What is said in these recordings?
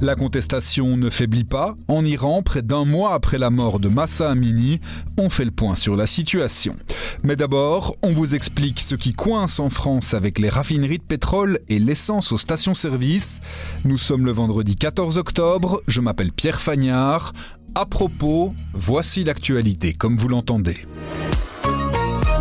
La contestation ne faiblit pas. En Iran, près d'un mois après la mort de Massa Amini, on fait le point sur la situation. Mais d'abord, on vous explique ce qui coince en France avec les raffineries de pétrole et l'essence aux stations-service. Nous sommes le vendredi 14 octobre, je m'appelle Pierre Fagnard. À propos, voici l'actualité comme vous l'entendez.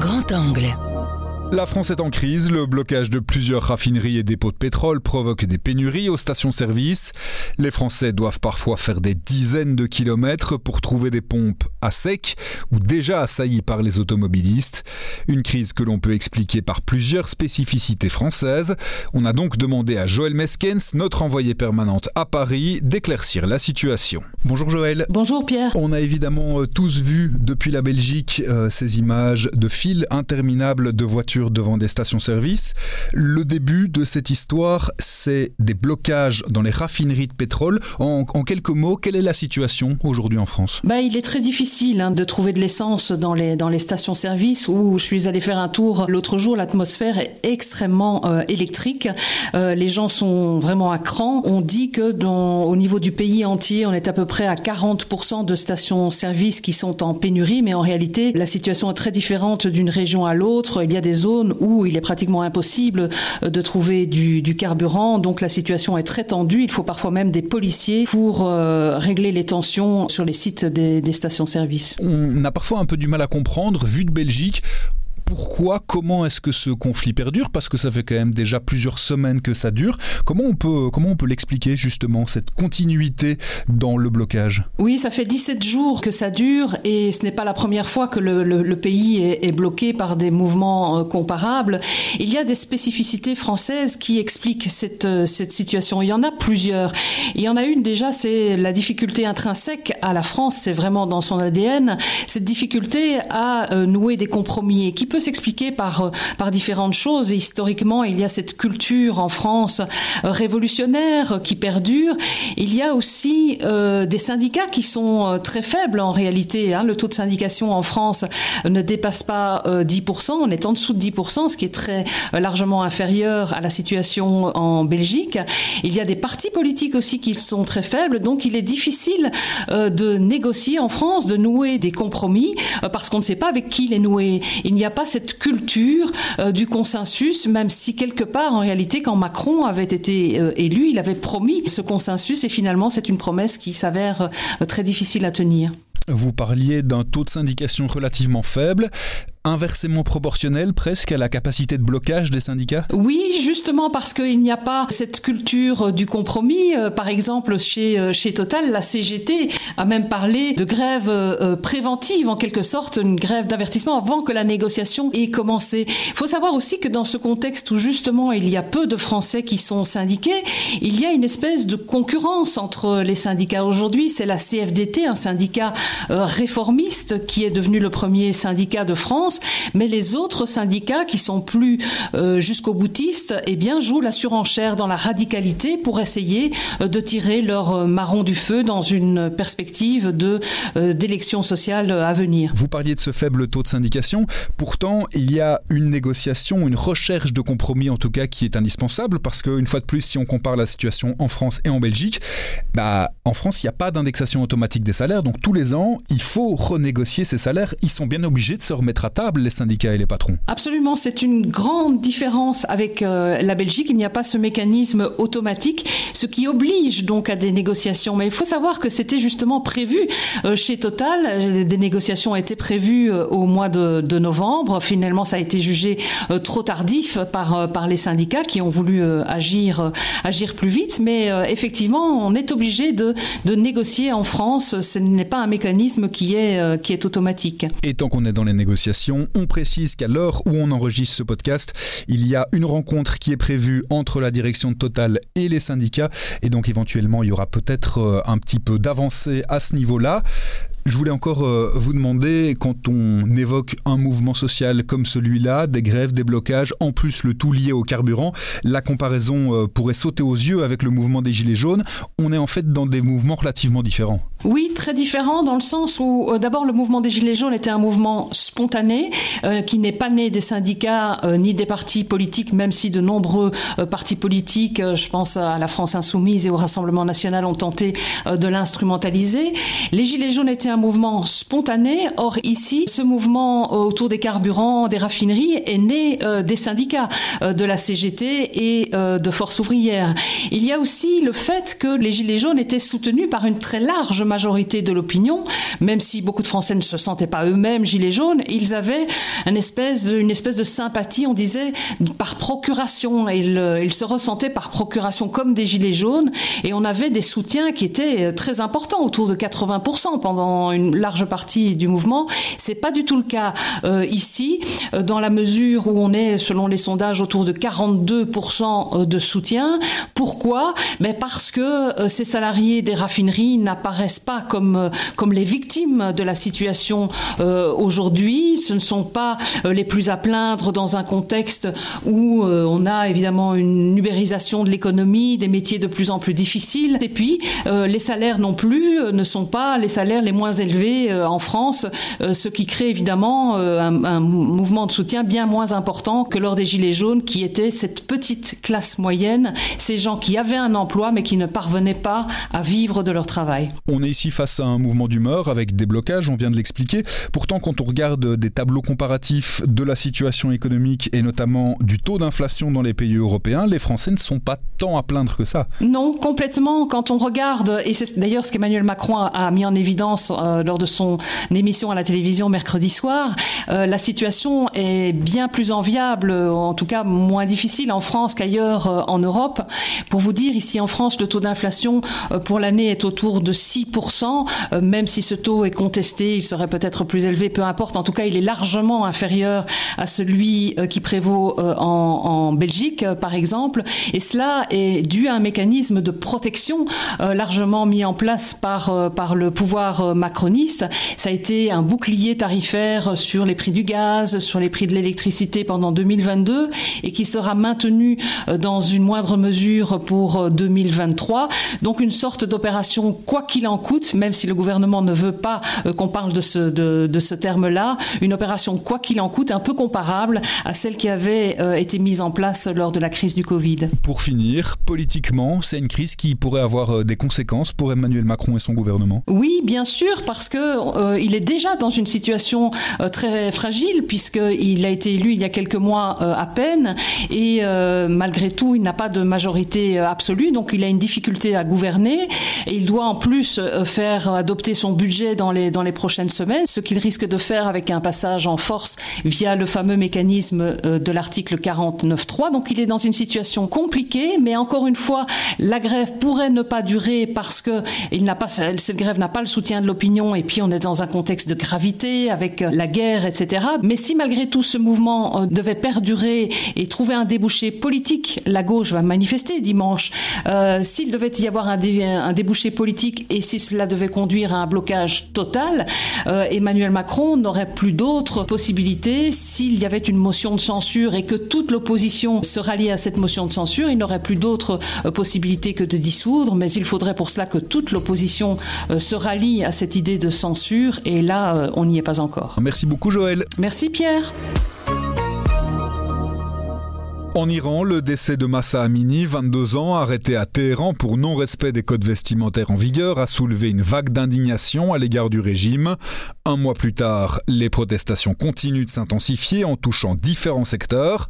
Grand angle. La France est en crise, le blocage de plusieurs raffineries et dépôts de pétrole provoque des pénuries aux stations-service. Les Français doivent parfois faire des dizaines de kilomètres pour trouver des pompes à sec ou déjà assaillies par les automobilistes. Une crise que l'on peut expliquer par plusieurs spécificités françaises. On a donc demandé à Joël Meskens, notre envoyée permanente à Paris, d'éclaircir la situation. Bonjour Joël. Bonjour Pierre. On a évidemment euh, tous vu depuis la Belgique euh, ces images de files interminables de voitures devant des stations-service. Le début de cette histoire, c'est des blocages dans les raffineries de pétrole. En, quelques mots, quelle est la situation aujourd'hui en France? Bah, Il est très difficile hein, de trouver de l'essence dans les, dans les stations-service où je suis allé faire un tour l'autre jour. L'atmosphère est extrêmement euh, électrique. Euh, les gens sont vraiment à cran. On dit que au niveau du pays entier, on est à peu près à 40% de stations-service qui sont en pénurie, mais en réalité, la situation est très différente d'une région à l'autre. Il y a des où il est pratiquement impossible euh, de trouver du, carburant. Donc la situation est très tendue. Il faut parfois même des policiers pour euh, régler les tensions sur les sites des, des stations-service. On a parfois un peu du mal à comprendre, vu de Belgique, pourquoi, comment est-ce que ce conflit perdure Parce que ça fait quand même déjà plusieurs semaines que ça dure. Comment on peut, comment on peut l'expliquer justement, cette continuité dans le blocage? Oui, ça fait 17 jours que ça dure et ce n'est pas la première fois que le, pays est, bloqué par des mouvements euh, comparables. Il y a des spécificités françaises qui expliquent cette, euh, cette situation. Il y en a plusieurs. Il y en a une déjà, c'est la difficulté intrinsèque à la France, c'est vraiment dans son ADN, cette difficulté à euh, nouer des compromis qui peut s'expliquer par, euh, par différentes choses. historiquement, il y a cette culture en France euh, révolutionnaire qui perdure. Il y a aussi euh, des syndicats qui sont très faibles en réalité. Hein. Le taux de syndication en France ne dépasse pas 10%. On est en dessous de 10%, ce qui est très largement inférieur à la situation en Belgique. Il y a des partis politiques aussi qui sont très faibles. Donc il est difficile de négocier en France, de nouer des compromis, parce qu'on ne sait pas avec qui les nouer. Il n'y a pas cette culture euh, du consensus, même si quelque part, en réalité, quand Macron avait été euh, élu, il avait promis ce consensus et finalement, c'est une promesse qui s'avère euh, très difficile à tenir. Vous parliez d'un taux de syndication relativement faible inversement proportionnel presque à la capacité de blocage des syndicats? Oui, justement parce qu'il n'y a pas cette culture du compromis. Euh, par exemple, chez, euh, chez Total, la CGT a même parlé de grève euh, préventive, en quelque sorte, une grève d'avertissement avant que la négociation ait commencé. Il faut savoir aussi que dans ce contexte où justement il y a peu de Français qui sont syndiqués, il y a une espèce de concurrence entre les syndicats. Aujourd'hui, c'est la CFDT, un syndicat réformiste qui est devenu le premier syndicat de France mais les autres syndicats qui sont plus euh, jusqu'au boutiste, eh bien, jouent la surenchère dans la radicalité pour essayer euh, de tirer leur euh, marron du feu dans une perspective de d'élection sociale à venir. Vous parliez de ce faible taux de syndication. Pourtant, il y a une négociation, une recherche de compromis en tout cas qui est indispensable parce qu'une fois de plus, si on compare la situation en France et en Belgique, bah, en France, il n'y a pas d'indexation automatique des salaires. Donc tous les ans, il faut renégocier ces salaires. Ils sont bien obligés de se remettre à table les syndicats et les patrons. Absolument, c'est une grande différence avec euh, la Belgique. Il n'y a pas ce mécanisme automatique, ce qui oblige donc à des négociations. Mais il faut savoir que c'était justement prévu euh, chez Total. Des négociations étaient prévues euh, au mois de, novembre. Finalement, ça a été jugé trop tardif par, par les syndicats qui ont voulu agir, agir plus vite. Mais effectivement, on est obligé de, de négocier en France. Ce n'est pas un mécanisme qui est, qui est automatique. Et tant qu'on est dans les négociations, on précise qu'à l'heure où on enregistre ce podcast, il y a une rencontre qui est prévue entre la direction de Total et les syndicats. Et donc éventuellement, il y aura peut-être euh, un petit peu d'avancée à ce niveau-là. Je voulais encore euh, vous demander, quand on évoque un mouvement social comme celui-là, des grèves, des blocages, en plus le tout lié au carburant, la comparaison euh, pourrait sauter aux yeux avec le mouvement des Gilets jaunes. On est en fait dans des mouvements relativement différents. Oui, très différents dans le sens où euh, d'abord le mouvement des Gilets jaunes était un mouvement spontané qui n'est pas né des syndicats ni des partis politiques, même si de nombreux partis politiques, je pense à la France insoumise et au Rassemblement national, ont tenté de l'instrumentaliser. Les Gilets jaunes étaient un mouvement spontané. Or, ici, ce mouvement autour des carburants, des raffineries, est né euh, des syndicats, euh, de la CGT et euh, de Force ouvrière. Il y a aussi le fait que les Gilets jaunes étaient soutenus par une très large majorité de l'opinion, même si beaucoup de Français ne se sentaient pas eux-mêmes Gilets jaunes, ils avaient une espèce de, une espèce de sympathie, on disait, par procuration. Ils, ils se ressentaient par procuration comme des Gilets jaunes et on avait des soutiens qui étaient très importants, autour de 80% pendant une large partie du mouvement. C'est pas du tout le cas euh, ici, euh, dans la mesure où on est, selon les sondages, autour de 42% euh, de soutien. Pourquoi? Ben Parce que ces salariés des raffineries n'apparaissent pas comme, comme les victimes de la situation aujourd'hui. Ce ne sont pas les plus à plaindre dans un contexte où on a évidemment une ubérisation de l'économie, des métiers de plus en plus difficiles. Et puis, les salaires non plus ne sont pas les salaires les moins élevé euh, en France, euh, ce qui crée évidemment euh, un, mouvement de soutien bien moins important que lors des Gilets jaunes, qui était cette petite classe moyenne, ces gens qui avaient un emploi mais qui ne parvenaient pas à vivre de leur travail. Ici face à un mouvement d'humeur avec des blocages, on vient de l'expliquer. Pourtant, quand on regarde des tableaux comparatifs de la situation économique et notamment du taux d'inflation dans les pays européens, les Français ne sont pas tant à plaindre que ça. Non, complètement. Quand on regarde, et c'est d'ailleurs ce qu'Emmanuel Macron a mis en évidence euh, lors de son émission à la télévision mercredi soir, euh, la situation est bien plus enviable, en tout cas moins difficile en France qu'ailleurs euh, en Europe. Pour vous dire, ici en France, le taux d'inflation pour l'année est autour de 6%, même si ce taux est contesté, il serait peut-être plus élevé, peu importe. En tout cas, il est largement inférieur à celui qui prévaut en, en Belgique, par exemple. Et cela est dû à un mécanisme de protection largement mis en place par, par le pouvoir macron ça a été un bouclier tarifaire sur les prix du gaz, sur les prix de l'électricité pendant 2022 et qui sera maintenu euh, dans une moindre mesure pour 2023. Euh, Donc une sorte d'opération quoi qu'il en coûte, même si le gouvernement ne veut pas euh, qu'on parle de ce, de, ce terme-là, une opération quoi qu'il en coûte un peu comparable à celle qui avait été mise en place lors de la crise du Covid. Pour finir, politiquement, c'est une crise qui pourrait avoir des conséquences pour Emmanuel Macron et son gouvernement? Oui, bien sûr, parce que euh, il est déjà dans une situation euh, très fragile puisqu'il a été élu il y a quelques mois euh, à peine et malgré tout il n'a pas de majorité absolue donc il a une difficulté à gouverner et il doit en plus faire adopter son budget dans les dans les prochaines semaines ce qu'il risque de faire avec un passage en force via le fameux mécanisme de l'article 49.3 donc il est dans une situation compliquée mais encore une fois la grève pourrait ne pas durer parce que il n'a pas cette grève n'a pas le soutien de l'opinion et puis on est dans un contexte de gravité avec euh, la guerre, etc. Mais si malgré tout ce mouvement euh, devait perdurer et trouver un débouché politique, la gauche va manifester dimanche. Euh, s'il devait y avoir un, débouché politique et si cela devait conduire à un blocage total, Emmanuel Macron n'aurait plus d'autres possibilités. S'il y avait une motion de censure et que toute l'opposition se ralliait à cette motion de censure, il n'aurait plus d'autres possibilités que de dissoudre. Mais il faudrait pour cela que toute l'opposition se rallie à cette idée de censure et là, euh, on n'y est pas encore. Merci beaucoup Joël. Merci Pierre. En Iran, le décès de Massa Amini, 22 ans, arrêté à Téhéran pour non-respect des codes vestimentaires en vigueur, a soulevé une vague d'indignation à l'égard du régime. Un mois plus tard, les protestations continuent de s'intensifier en touchant différents secteurs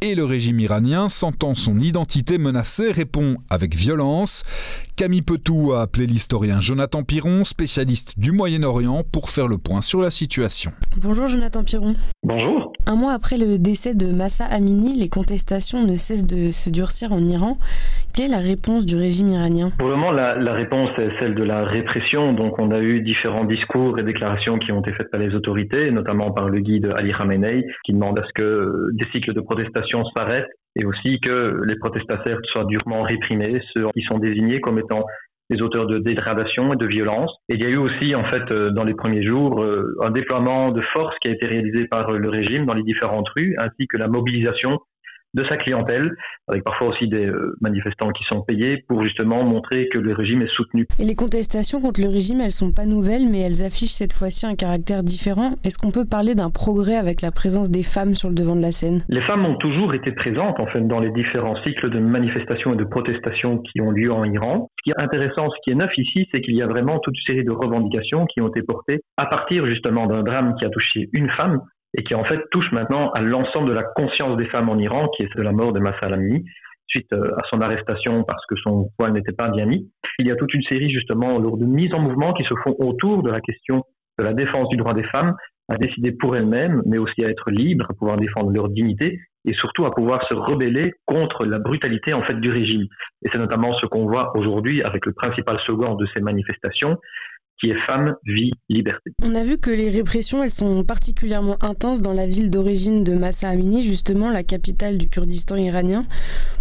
et le régime iranien, sentant son identité menacée, répond avec violence. Camille Petou a appelé l'historien Jonathan Piron, spécialiste du Moyen-Orient, pour faire le point sur la situation. Bonjour Jonathan Piron. Bonjour. Un mois après le décès de Massa Amini, les contestations ne cessent de se durcir en Iran. Quelle est la réponse du régime iranien? Pour le moment, la, la, réponse est celle de la répression. Donc, on a eu différents discours et déclarations qui ont été faites par les autorités, notamment par le guide Ali Khamenei, qui demande à ce que des cycles de protestation s'arrêtent et aussi que les protestataires soient durement réprimés, ceux qui sont désignés comme étant des auteurs de dégradation et de violence. Et il y a eu aussi, en fait, euh, dans les premiers jours, euh, un déploiement de force qui a été réalisé par le régime dans les différentes rues, ainsi que la mobilisation de sa clientèle, avec parfois aussi des euh, manifestants qui sont payés pour justement montrer que le régime est soutenu. Et les contestations contre le régime, elles sont pas nouvelles, mais elles affichent cette fois-ci un caractère différent. Est-ce qu'on peut parler d'un progrès avec la présence des femmes sur le devant de la scène? Les femmes ont toujours été présentes en fait dans les différents cycles de manifestations et de protestations qui ont lieu en Iran. Ce qui est intéressant, ce qui est neuf ici, c'est qu'il y a vraiment toute une série de revendications qui ont été portées à partir justement d'un drame qui a touché une femme et qui en fait touche maintenant à l'ensemble de la conscience des femmes en Iran, qui est de la mort de Massa Amini, suite euh, à son arrestation parce que son poil n'était pas bien mis. Il y a toute une série justement de mises en mouvement qui se font autour de la question de la défense du droit des femmes à décider pour elles-mêmes, mais aussi à être libres, à pouvoir défendre leur dignité et surtout à pouvoir se rebeller contre la brutalité en fait du régime. Et c'est notamment ce qu'on voit aujourd'hui avec le principal slogan de ces manifestations, qui est femme, vie, liberté. On a vu que les répressions, elles sont particulièrement intenses dans la ville d'origine de Massa Amini, justement la capitale du Kurdistan iranien.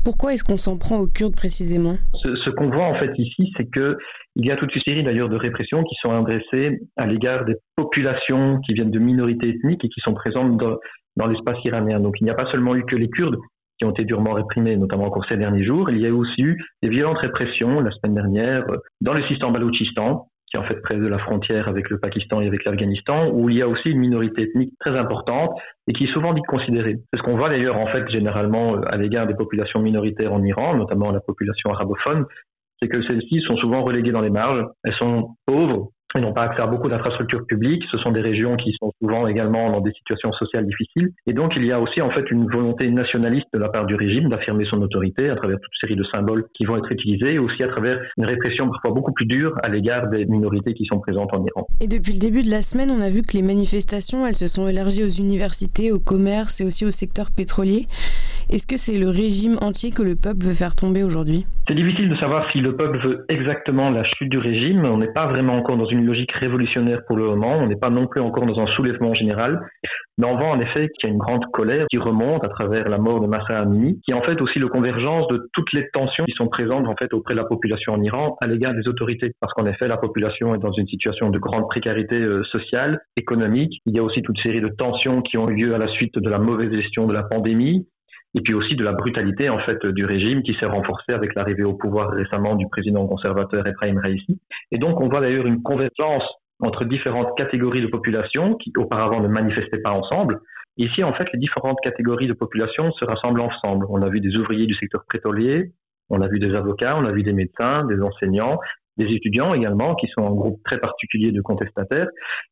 Pourquoi est-ce qu'on s'en prend aux Kurdes précisément? Ce, qu'on voit en fait ici, c'est que il y a toute une série d'ailleurs de répressions qui sont adressées à l'égard des populations qui viennent de minorités ethniques et qui sont présentes dans, dans l'espace iranien. Donc il n'y a pas seulement eu que les Kurdes qui ont été durement réprimés, notamment encore ces derniers jours. Il y a aussi eu des violentes répressions la semaine dernière dans le système baloutchistan, qui est en fait près de la frontière avec le Pakistan et avec l'Afghanistan, où il y a aussi une minorité ethnique très importante et qui est souvent dite considérée. C'est ce qu'on voit d'ailleurs en fait généralement euh, à l'égard des populations minoritaires en Iran, notamment la population arabophone, c'est que celles-ci sont souvent reléguées dans les marges, elles sont pauvres, ils n'ont pas accès à beaucoup d'infrastructures publiques. Ce sont des régions qui sont souvent également dans des situations sociales difficiles. Et donc, il y a aussi en fait une volonté nationaliste de la part du régime d'affirmer son autorité à travers toute série de symboles qui vont être utilisés, et aussi à travers une répression parfois beaucoup plus dure à l'égard des minorités qui sont présentes en Iran. Et depuis le début de la semaine, on a vu que les manifestations, elles se sont élargies aux universités, au commerce et aussi au secteur pétrolier. Est-ce que c'est le régime entier que le peuple veut faire tomber aujourd'hui? C'est difficile de savoir si le peuple veut exactement la chute du régime. On n'est pas vraiment encore dans une logique révolutionnaire pour le moment. On n'est pas non plus encore dans un soulèvement général. Mais on voit en effet qu'il y a une grande colère qui remonte à travers la mort de Massa Amini, qui est en fait aussi le convergence de toutes les tensions qui sont présentes en fait auprès de la population en Iran à l'égard des autorités. Parce qu'en effet, la population est dans une situation de grande précarité euh, sociale, économique. Il y a aussi toute série de tensions qui ont eu lieu à la suite de la mauvaise gestion de la pandémie, et puis aussi de la brutalité en fait du régime qui s'est renforcée avec l'arrivée au pouvoir récemment du président conservateur Ebrahim Raisi. Et donc on voit d'ailleurs une convergence entre différentes catégories de population qui auparavant ne manifestaient pas ensemble. Ici, en fait, les différentes catégories de population se rassemblent ensemble. On a vu des ouvriers du secteur pétrolier, on a vu des avocats, on a vu des médecins, des enseignants, des étudiants également, qui sont un groupe très particulier de contestataires.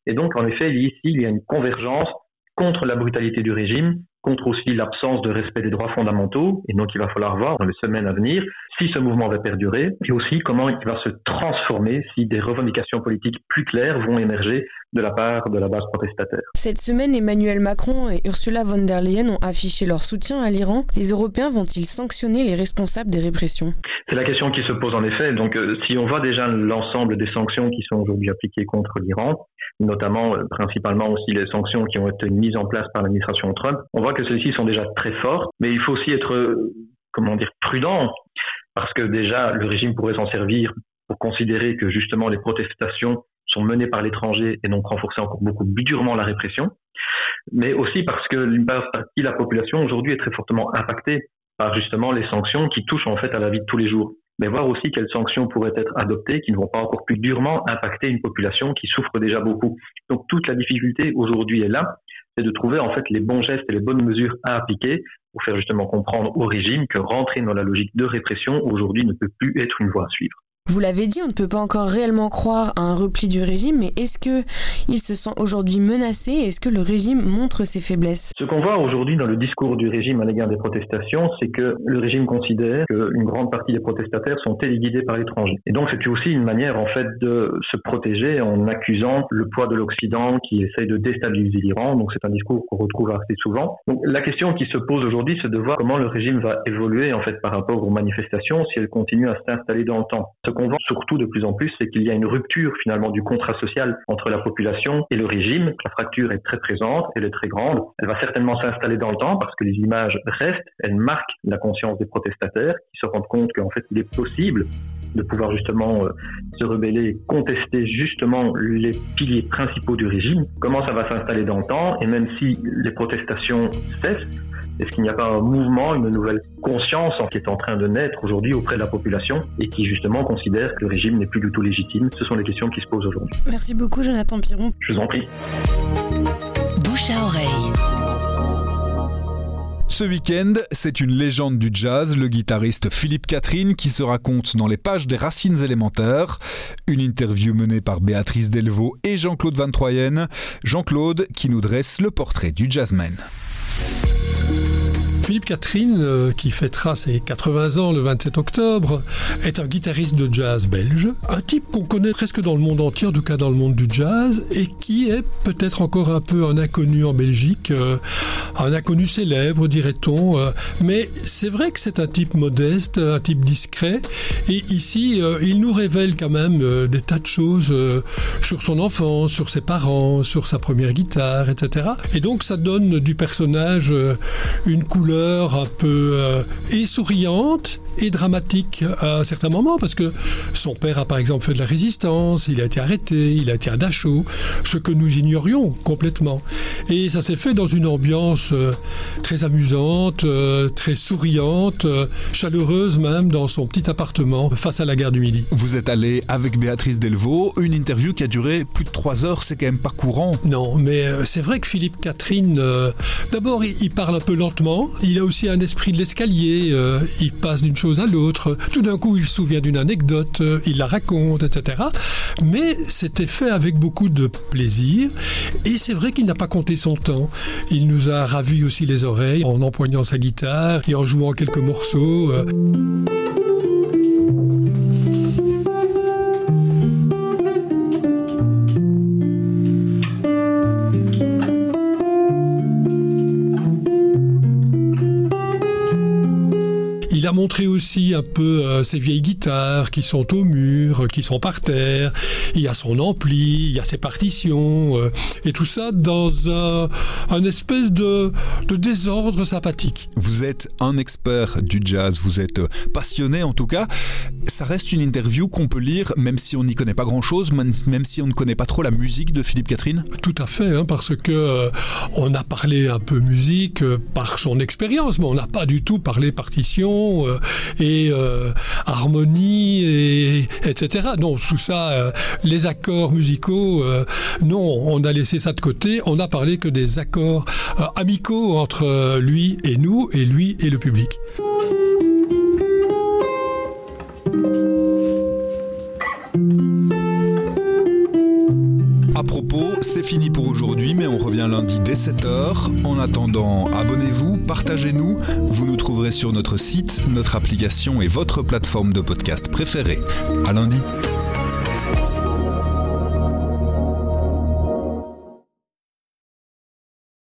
Et donc, en effet, ici, il y a une convergence contre la brutalité du régime contre aussi l'absence de respect des droits fondamentaux. Et donc, il va falloir voir dans les semaines à venir si ce mouvement va perdurer et aussi comment il va se transformer si des revendications politiques plus claires vont émerger de la part de la base protestataire. Cette semaine, Emmanuel Macron et Ursula von der Leyen ont affiché leur soutien à l'Iran. Les Européens vont-ils sanctionner les responsables des répressions? C'est la question qui se pose en effet. Donc, euh, si on voit déjà l'ensemble des sanctions qui sont aujourd'hui appliquées contre l'Iran, notamment euh, principalement aussi les sanctions qui ont été mises en place par l'administration Trump, on voit que celles-ci sont déjà très fortes, mais il faut aussi être, euh, comment dire, prudent, parce que déjà, le régime pourrait s'en servir pour considérer que justement les protestations sont menées par l'étranger et donc renforcer encore beaucoup plus durement la répression, mais aussi parce que une partie de la population aujourd'hui est très fortement impactée par justement les sanctions qui touchent en fait à la vie de tous les jours mais voir aussi quelles sanctions pourraient être adoptées qui ne vont pas encore plus durement impacter une population qui souffre déjà beaucoup. Donc toute la difficulté aujourd'hui est là, c'est de trouver en fait les bons gestes et les bonnes mesures à appliquer pour faire justement comprendre au régime que rentrer dans la logique de répression aujourd'hui ne peut plus être une voie à suivre. Vous l'avez dit, on ne peut pas encore réellement croire à un repli du régime, mais est-ce que il se sent aujourd'hui menacé Est-ce que le régime montre ses faiblesses? Ce qu'on voit aujourd'hui dans le discours du régime à l'égard des protestations, c'est que le régime considère qu'une grande partie des protestataires sont téléguidés par l'étranger. Et donc c'est aussi une manière en fait de se protéger en accusant le poids de l'Occident qui essaye de déstabiliser l'Iran. Donc c'est un discours qu'on retrouve assez souvent. Donc la question qui se pose aujourd'hui, c'est de voir comment le régime va évoluer en fait par rapport aux manifestations si elles continuent à s'installer dans le temps qu'on voit surtout de plus en plus, c'est qu'il y a une rupture finalement du contrat social entre la population et le régime. La fracture est très présente, elle est très grande. Elle va certainement s'installer dans le temps parce que les images restent, elles marquent la conscience des protestataires qui se rendent compte qu'en fait il est possible de pouvoir justement euh, se rebeller contester justement les piliers principaux du régime. Comment ça va s'installer dans le temps? Et même si les protestations cessent, est-ce qu'il n'y a pas un mouvement, une nouvelle conscience qui est en train de naître aujourd'hui auprès de la population et qui justement considère que le régime n'est plus du tout légitime? Ce sont les questions qui se posent aujourd'hui. Merci beaucoup Jonathan Piron. Je vous en prie. Bouche à oreille. Ce week-end, c'est une légende du jazz, le guitariste Philippe Catherine, qui se raconte dans les pages des Racines élémentaires. Une interview menée par Béatrice Delvaux et Jean-Claude Van Troyen. Jean-Claude qui nous dresse le portrait du jazzman. Philippe Catherine, euh, qui fêtera ses 80 ans le 27 octobre, est un guitariste de jazz belge, un type qu'on connaît presque dans le monde entier, en tout cas dans le monde du jazz, et qui est peut-être encore un peu un inconnu en Belgique, euh, un inconnu célèbre, dirait-on, euh, mais c'est vrai que c'est un type modeste, un type discret, et ici, il nous révèle quand même des tas de choses sur son enfance, sur ses parents, sur sa première guitare, etc. Et donc ça donne du personnage une couleur un peu euh, et souriante et dramatique à certains moments parce que son père a par exemple fait de la résistance, il a été arrêté, il a été à Dachau, ce que nous ignorions complètement. Et ça s'est fait dans une ambiance euh, très amusante, euh, très souriante, chaleureuse même dans son petit appartement face à la gare du Midi. Vous êtes allé avec Béatrice Delvaux, une interview qui a duré plus de trois heures, c'est quand même pas courant. Non, mais c'est vrai que Philippe Catherine, d'abord il parle un peu lentement, il a aussi un esprit de l'escalier, euh, il passe d'une chose à l'autre, tout d'un coup il se souvient d'une anecdote, euh, il la raconte, etc. Mais c'était fait avec beaucoup de plaisir, et c'est vrai qu'il n'a pas compté son temps. Il nous a ravi aussi les oreilles en empoignant sa guitare et en jouant quelques morceaux. Euh. Montré aussi un peu euh, ses vieilles guitares qui sont au mur, qui sont par terre. Il y a son ampli, il y a ses partitions, euh, et tout ça dans un, un espèce de, de, désordre sympathique. Vous êtes un expert du jazz, vous êtes passionné en tout cas. Ça reste une interview qu'on peut lire même si on n'y connaît pas grand-chose, même si on ne connaît pas trop la musique de Philippe Catherine. Tout à fait, hein, parce que euh, on a parlé un peu musique par son expérience, mais on n'a pas du tout parlé partition euh, et euh, harmonie, et, etc. Non, tout ça, euh, les accords musicaux, non, on a laissé ça de côté. On n'a parlé que des accords amicaux entre lui et nous, et lui et le public. 7h. En attendant, abonnez-vous, partagez-nous. Vous nous trouverez sur notre site, notre application et votre plateforme de podcast préférée. À lundi.